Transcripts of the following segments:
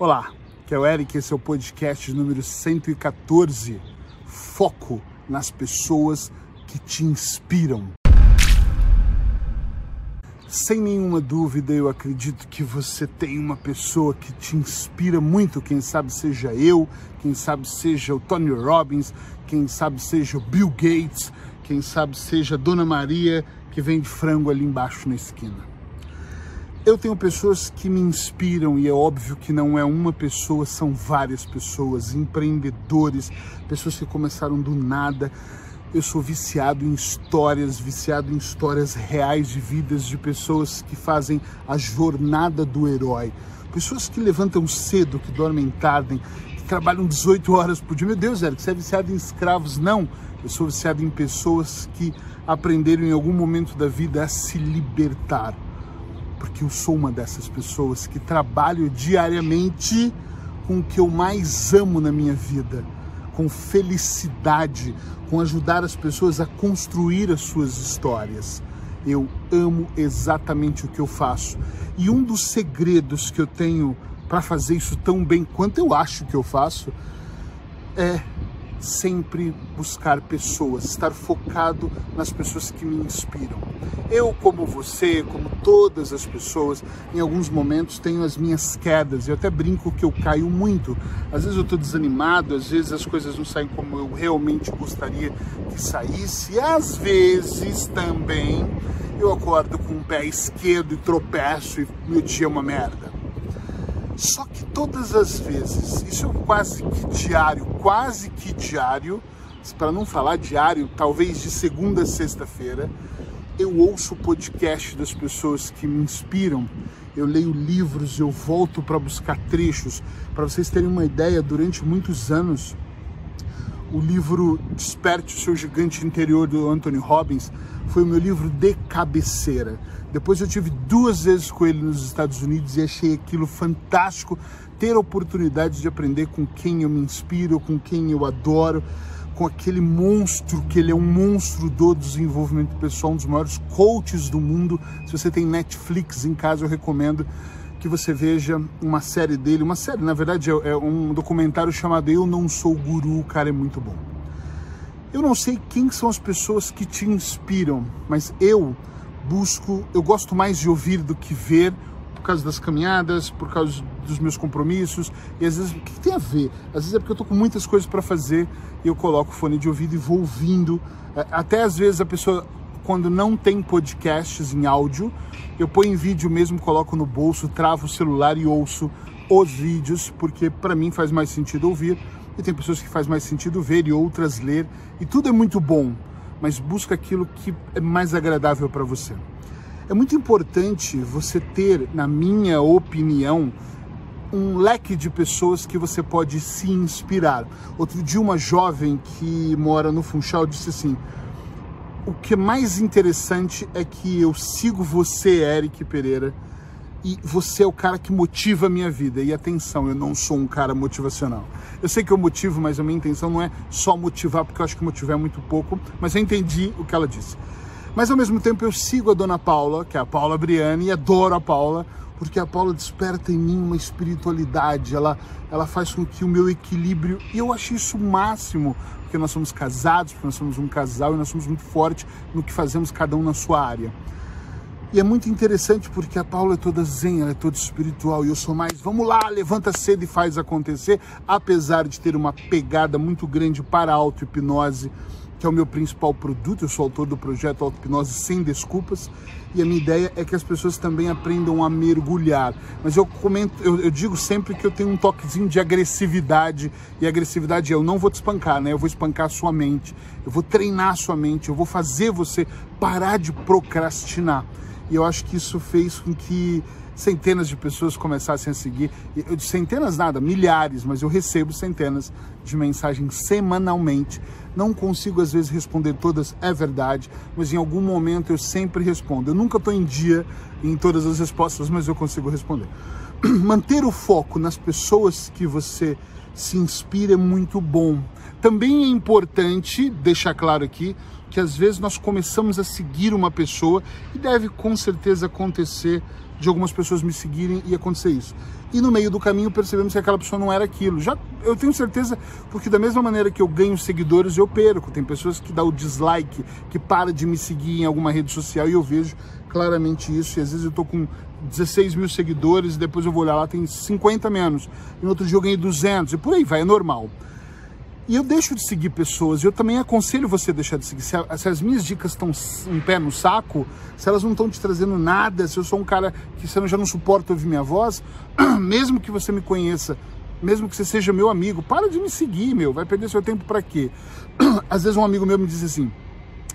Olá, que é o Eric, esse é o podcast número 114. Foco nas pessoas que te inspiram. Sem nenhuma dúvida, eu acredito que você tem uma pessoa que te inspira muito. Quem sabe seja eu, quem sabe seja o Tony Robbins, quem sabe seja o Bill Gates, quem sabe seja a Dona Maria que vende frango ali embaixo na esquina. Eu tenho pessoas que me inspiram e é óbvio que não é uma pessoa, são várias pessoas, empreendedores, pessoas que começaram do nada. Eu sou viciado em histórias, viciado em histórias reais de vidas de pessoas que fazem a jornada do herói. Pessoas que levantam cedo, que dormem tarde, que trabalham 18 horas por dia. Meu Deus, Eric, você é viciado em escravos? Não. Eu sou viciado em pessoas que aprenderam em algum momento da vida a se libertar porque eu sou uma dessas pessoas que trabalho diariamente com o que eu mais amo na minha vida, com felicidade, com ajudar as pessoas a construir as suas histórias. Eu amo exatamente o que eu faço. E um dos segredos que eu tenho para fazer isso tão bem quanto eu acho que eu faço é sempre buscar pessoas, estar focado nas pessoas que me inspiram. Eu, como você, como todas as pessoas, em alguns momentos tenho as minhas quedas. Eu até brinco que eu caio muito. Às vezes eu estou desanimado, às vezes as coisas não saem como eu realmente gostaria que saísse. E às vezes também eu acordo com o pé esquerdo e tropeço e meu dia é uma merda. Só que todas as vezes, isso é quase que diário, quase que diário, para não falar diário, talvez de segunda a sexta-feira, eu ouço o podcast das pessoas que me inspiram, eu leio livros, eu volto para buscar trechos. Para vocês terem uma ideia, durante muitos anos, o livro Desperte o Seu Gigante Interior do Anthony Robbins foi o meu livro de cabeceira. Depois eu tive duas vezes com ele nos Estados Unidos e achei aquilo fantástico ter a oportunidade de aprender com quem eu me inspiro, com quem eu adoro, com aquele monstro que ele é um monstro do desenvolvimento pessoal, um dos maiores coaches do mundo. Se você tem Netflix em casa, eu recomendo que você veja uma série dele, uma série, na verdade, é, é um documentário chamado Eu Não Sou Guru, cara é muito bom. Eu não sei quem são as pessoas que te inspiram, mas eu busco, eu gosto mais de ouvir do que ver, por causa das caminhadas, por causa dos meus compromissos, e às vezes, o que tem a ver? Às vezes é porque eu tô com muitas coisas para fazer e eu coloco o fone de ouvido e vou ouvindo. É, até às vezes a pessoa quando não tem podcasts em áudio, eu ponho em vídeo mesmo, coloco no bolso, travo o celular e ouço os vídeos, porque para mim faz mais sentido ouvir, e tem pessoas que faz mais sentido ver e outras ler, e tudo é muito bom, mas busca aquilo que é mais agradável para você. É muito importante você ter, na minha opinião, um leque de pessoas que você pode se inspirar. Outro dia, uma jovem que mora no Funchal disse assim: o que é mais interessante é que eu sigo você, Eric Pereira, e você é o cara que motiva a minha vida. E atenção, eu não sou um cara motivacional. Eu sei que eu motivo, mas a minha intenção não é só motivar, porque eu acho que motivar é muito pouco, mas eu entendi o que ela disse. Mas ao mesmo tempo eu sigo a dona Paula, que é a Paula Briani, e adoro a Paula, porque a Paula desperta em mim uma espiritualidade, ela, ela faz com que o meu equilíbrio, e eu acho isso o máximo, porque nós somos casados, porque nós somos um casal e nós somos muito fortes no que fazemos cada um na sua área. E é muito interessante porque a Paula é toda zen, ela é toda espiritual e eu sou mais, vamos lá, levanta cedo e faz acontecer, apesar de ter uma pegada muito grande para a auto-hipnose, que é o meu principal produto, eu sou autor do projeto Auto-Hipnose Sem Desculpas, e a minha ideia é que as pessoas também aprendam a mergulhar. Mas eu comento, eu, eu, digo sempre que eu tenho um toquezinho de agressividade, e agressividade é eu não vou te espancar, né? Eu vou espancar a sua mente, eu vou treinar a sua mente, eu vou fazer você parar de procrastinar. E eu acho que isso fez com que centenas de pessoas começassem a seguir. Eu de centenas nada, milhares, mas eu recebo centenas de mensagens semanalmente. Não consigo às vezes responder todas, é verdade, mas em algum momento eu sempre respondo. Eu nunca estou em dia em todas as respostas, mas eu consigo responder. Manter o foco nas pessoas que você se inspira é muito bom. Também é importante deixar claro aqui que às vezes nós começamos a seguir uma pessoa e deve com certeza acontecer de algumas pessoas me seguirem e acontecer isso. E no meio do caminho percebemos que aquela pessoa não era aquilo. Já eu tenho certeza, porque da mesma maneira que eu ganho seguidores, eu perco. Tem pessoas que dão o dislike, que para de me seguir em alguma rede social e eu vejo claramente isso. E às vezes eu tô com 16 mil seguidores e depois eu vou olhar lá, tem 50 menos. E no outro dia eu ganhei 200 e por aí vai, é normal. E eu deixo de seguir pessoas, eu também aconselho você a deixar de seguir. Se, a, se as minhas dicas estão um pé no saco, se elas não estão te trazendo nada, se eu sou um cara que você já não suporta ouvir minha voz, mesmo que você me conheça, mesmo que você seja meu amigo, para de me seguir, meu, vai perder seu tempo para quê? Às vezes um amigo meu me diz assim: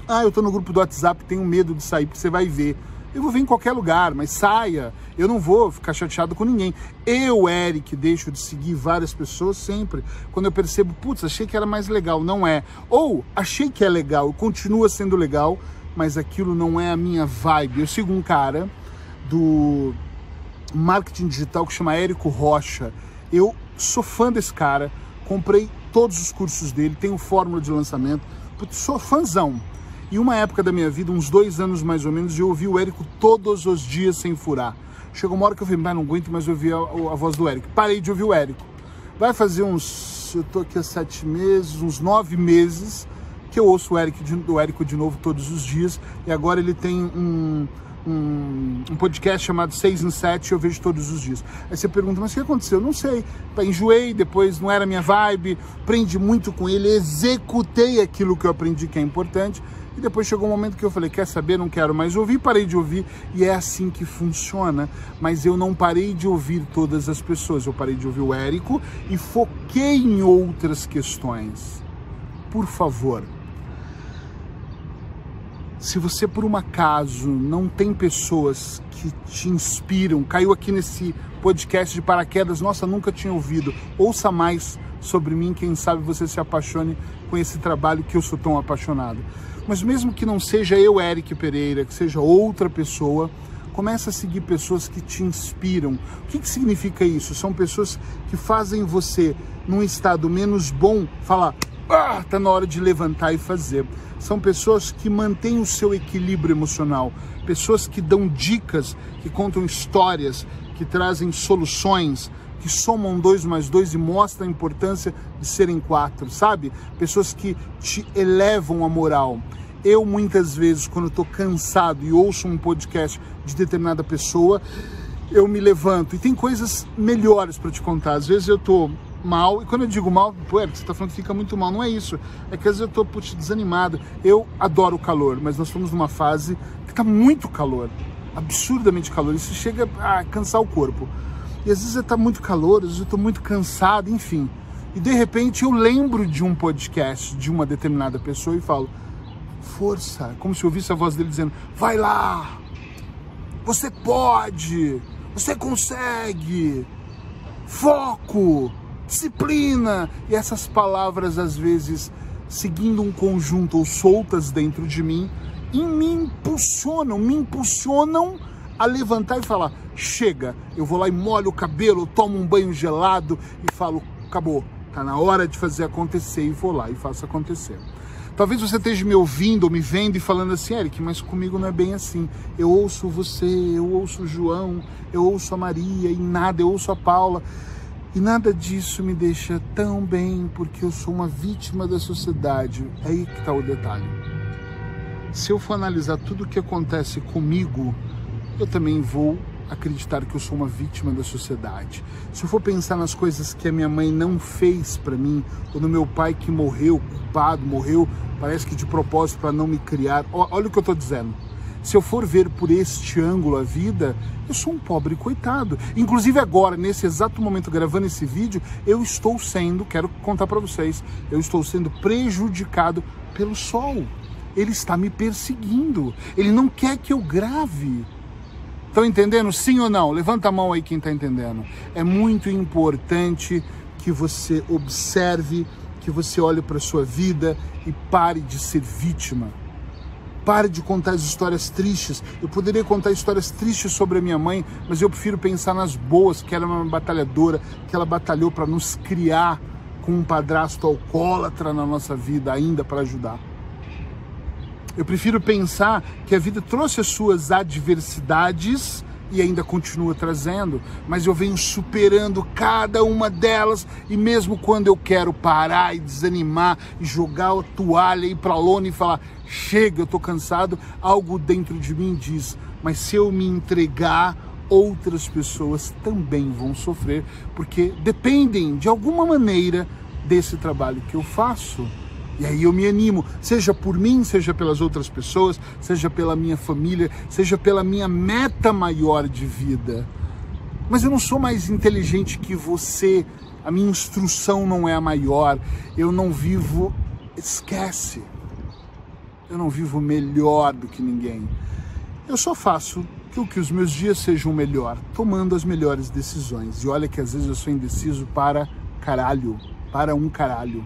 "Ah, eu tô no grupo do WhatsApp, tenho medo de sair porque você vai ver". Eu vou vir em qualquer lugar, mas saia. Eu não vou ficar chateado com ninguém. Eu, Eric, deixo de seguir várias pessoas sempre. Quando eu percebo, putz, achei que era mais legal. Não é. Ou achei que é legal, continua sendo legal, mas aquilo não é a minha vibe. Eu sigo um cara do marketing digital que chama Érico Rocha. Eu sou fã desse cara, comprei todos os cursos dele, tenho fórmula de lançamento, putz, sou fãzão. E uma época da minha vida, uns dois anos mais ou menos, eu ouvi o Érico todos os dias sem furar. Chegou uma hora que eu falei, mas não aguento mais ouvir a, a, voz do Érico. Parei de ouvir o Érico. Vai fazer uns, eu tô aqui há sete meses, uns nove meses que eu ouço o Érico de, Érico de novo todos os dias. E agora ele tem um, um, um, podcast chamado 6 em 7 eu vejo todos os dias. Aí você pergunta, mas o que aconteceu? Eu não sei. Enjoei, depois não era minha vibe, aprendi muito com ele, executei aquilo que eu aprendi que é importante e depois chegou um momento que eu falei: quer saber? Não quero mais ouvir, parei de ouvir e é assim que funciona. Mas eu não parei de ouvir todas as pessoas, eu parei de ouvir o Érico e foquei em outras questões. Por favor, se você por um acaso não tem pessoas que te inspiram, caiu aqui nesse podcast de paraquedas, nossa, nunca tinha ouvido, ouça mais sobre mim, quem sabe você se apaixone com esse trabalho que eu sou tão apaixonado. Mas mesmo que não seja eu, Eric Pereira, que seja outra pessoa, começa a seguir pessoas que te inspiram. O que, que significa isso? São pessoas que fazem você, num estado menos bom, falar, ah, tá na hora de levantar e fazer. São pessoas que mantêm o seu equilíbrio emocional, pessoas que dão dicas, que contam histórias, que trazem soluções, que somam dois mais dois e mostram a importância de serem quatro, sabe? Pessoas que te elevam a moral. Eu muitas vezes, quando estou cansado e ouço um podcast de determinada pessoa, eu me levanto e tem coisas melhores para te contar. Às vezes eu estou mal, e quando eu digo mal, pô, Eric, você está falando que fica muito mal, não é isso. É que às vezes eu estou putz, desanimado. Eu adoro o calor, mas nós estamos numa fase que está muito calor, absurdamente calor. Isso chega a cansar o corpo. E às vezes está muito calor, às vezes eu estou muito cansado, enfim. E de repente eu lembro de um podcast de uma determinada pessoa e falo: força, como se eu ouvisse a voz dele dizendo: vai lá, você pode, você consegue, foco, disciplina. E essas palavras, às vezes, seguindo um conjunto ou soltas dentro de mim, e me impulsionam, me impulsionam a levantar e falar: chega, eu vou lá e molho o cabelo, tomo um banho gelado e falo: acabou, tá na hora de fazer acontecer e vou lá e faço acontecer. Talvez você esteja me ouvindo ou me vendo e falando assim, Eric, mas comigo não é bem assim. Eu ouço você, eu ouço o João, eu ouço a Maria e nada, eu ouço a Paula. E nada disso me deixa tão bem porque eu sou uma vítima da sociedade. É aí que está o detalhe. Se eu for analisar tudo o que acontece comigo, eu também vou acreditar que eu sou uma vítima da sociedade. Se eu for pensar nas coisas que a minha mãe não fez para mim, ou no meu pai que morreu, culpado, morreu, parece que de propósito para não me criar, olha o que eu estou dizendo. Se eu for ver por este ângulo a vida, eu sou um pobre coitado. Inclusive agora, nesse exato momento gravando esse vídeo, eu estou sendo, quero contar para vocês, eu estou sendo prejudicado pelo sol. Ele está me perseguindo. Ele não quer que eu grave. Estão entendendo? Sim ou não? Levanta a mão aí quem está entendendo. É muito importante que você observe, que você olhe para a sua vida e pare de ser vítima. Pare de contar as histórias tristes. Eu poderia contar histórias tristes sobre a minha mãe, mas eu prefiro pensar nas boas, que ela é uma batalhadora, que ela batalhou para nos criar com um padrasto alcoólatra na nossa vida ainda para ajudar. Eu prefiro pensar que a vida trouxe as suas adversidades e ainda continua trazendo, mas eu venho superando cada uma delas e mesmo quando eu quero parar e desanimar e jogar a toalha e ir para lona e falar chega, eu tô cansado, algo dentro de mim diz, mas se eu me entregar, outras pessoas também vão sofrer, porque dependem de alguma maneira desse trabalho que eu faço. E aí eu me animo, seja por mim, seja pelas outras pessoas, seja pela minha família, seja pela minha meta maior de vida. Mas eu não sou mais inteligente que você, a minha instrução não é a maior, eu não vivo. Esquece. Eu não vivo melhor do que ninguém. Eu só faço que, que os meus dias sejam melhor, tomando as melhores decisões. E olha que às vezes eu sou indeciso para caralho, para um caralho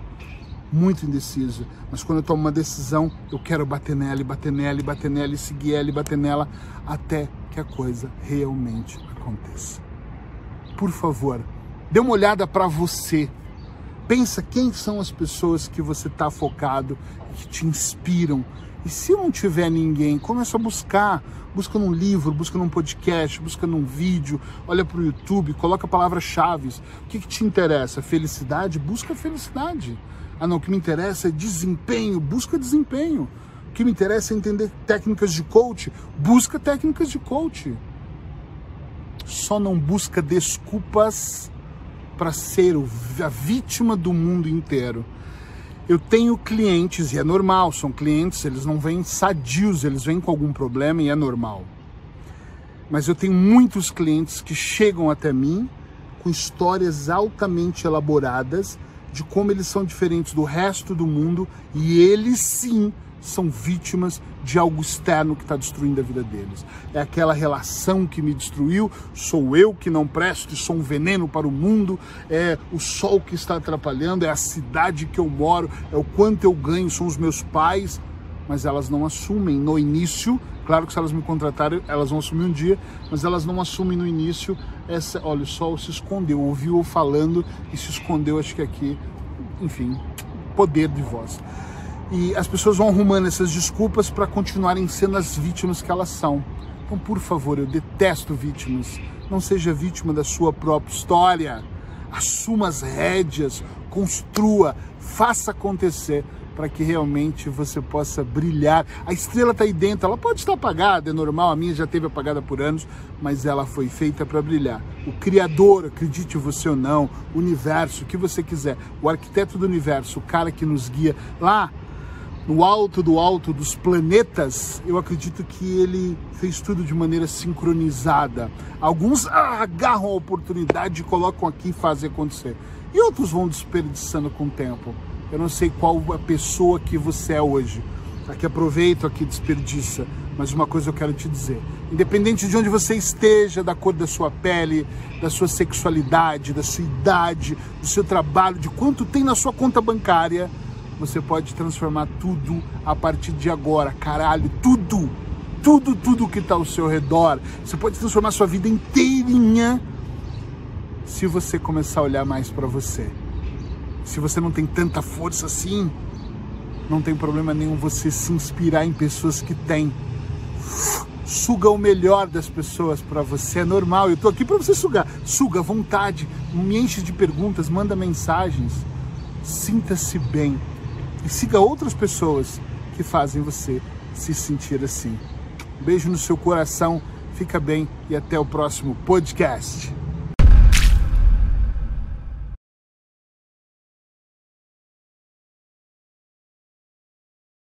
muito indeciso, mas quando eu tomo uma decisão, eu quero bater nela, e bater nela, e bater nela, e seguir ela, e bater nela, até que a coisa realmente aconteça. Por favor, dê uma olhada para você. Pensa quem são as pessoas que você está focado, que te inspiram. E se não tiver ninguém, começa a buscar. Busca num livro, busca num podcast, busca num vídeo, olha para o YouTube, coloca palavras-chave. O que, que te interessa? Felicidade? Busca felicidade. Ah, não, o que me interessa é desempenho, busca desempenho. O que me interessa é entender técnicas de coach, busca técnicas de coach. Só não busca desculpas para ser a vítima do mundo inteiro. Eu tenho clientes, e é normal, são clientes, eles não vêm sadios, eles vêm com algum problema e é normal. Mas eu tenho muitos clientes que chegam até mim com histórias altamente elaboradas de como eles são diferentes do resto do mundo e eles sim são vítimas de algo externo que está destruindo a vida deles. É aquela relação que me destruiu, sou eu que não presto sou um veneno para o mundo, é o sol que está atrapalhando, é a cidade que eu moro, é o quanto eu ganho, são os meus pais, mas elas não assumem no início. Claro que se elas me contratarem, elas vão assumir um dia, mas elas não assumem no início essa. Olha, o sol se escondeu, ouviu falando e se escondeu, acho que aqui, enfim, poder de voz. E as pessoas vão arrumando essas desculpas para continuarem sendo as vítimas que elas são. Então, por favor, eu detesto vítimas. Não seja vítima da sua própria história. Assuma as rédeas, construa, faça acontecer para que realmente você possa brilhar. A estrela está aí dentro, ela pode estar apagada, é normal, a minha já teve apagada por anos, mas ela foi feita para brilhar. O Criador, acredite você ou não, o universo, o que você quiser, o arquiteto do universo, o cara que nos guia lá no alto do alto dos planetas, eu acredito que ele fez tudo de maneira sincronizada. Alguns agarram a oportunidade e colocam aqui e fazem acontecer. E outros vão desperdiçando com o tempo. Eu não sei qual a pessoa que você é hoje. Aqui aproveito, aqui desperdiça. Mas uma coisa eu quero te dizer: independente de onde você esteja, da cor da sua pele, da sua sexualidade, da sua idade, do seu trabalho, de quanto tem na sua conta bancária, você pode transformar tudo a partir de agora. Caralho, tudo! Tudo, tudo que está ao seu redor. Você pode transformar sua vida inteirinha se você começar a olhar mais para você. Se você não tem tanta força assim, não tem problema nenhum você se inspirar em pessoas que têm. Suga o melhor das pessoas para você, é normal. Eu tô aqui para você sugar. Suga à vontade, me enche de perguntas, manda mensagens. Sinta-se bem e siga outras pessoas que fazem você se sentir assim. beijo no seu coração, fica bem e até o próximo podcast.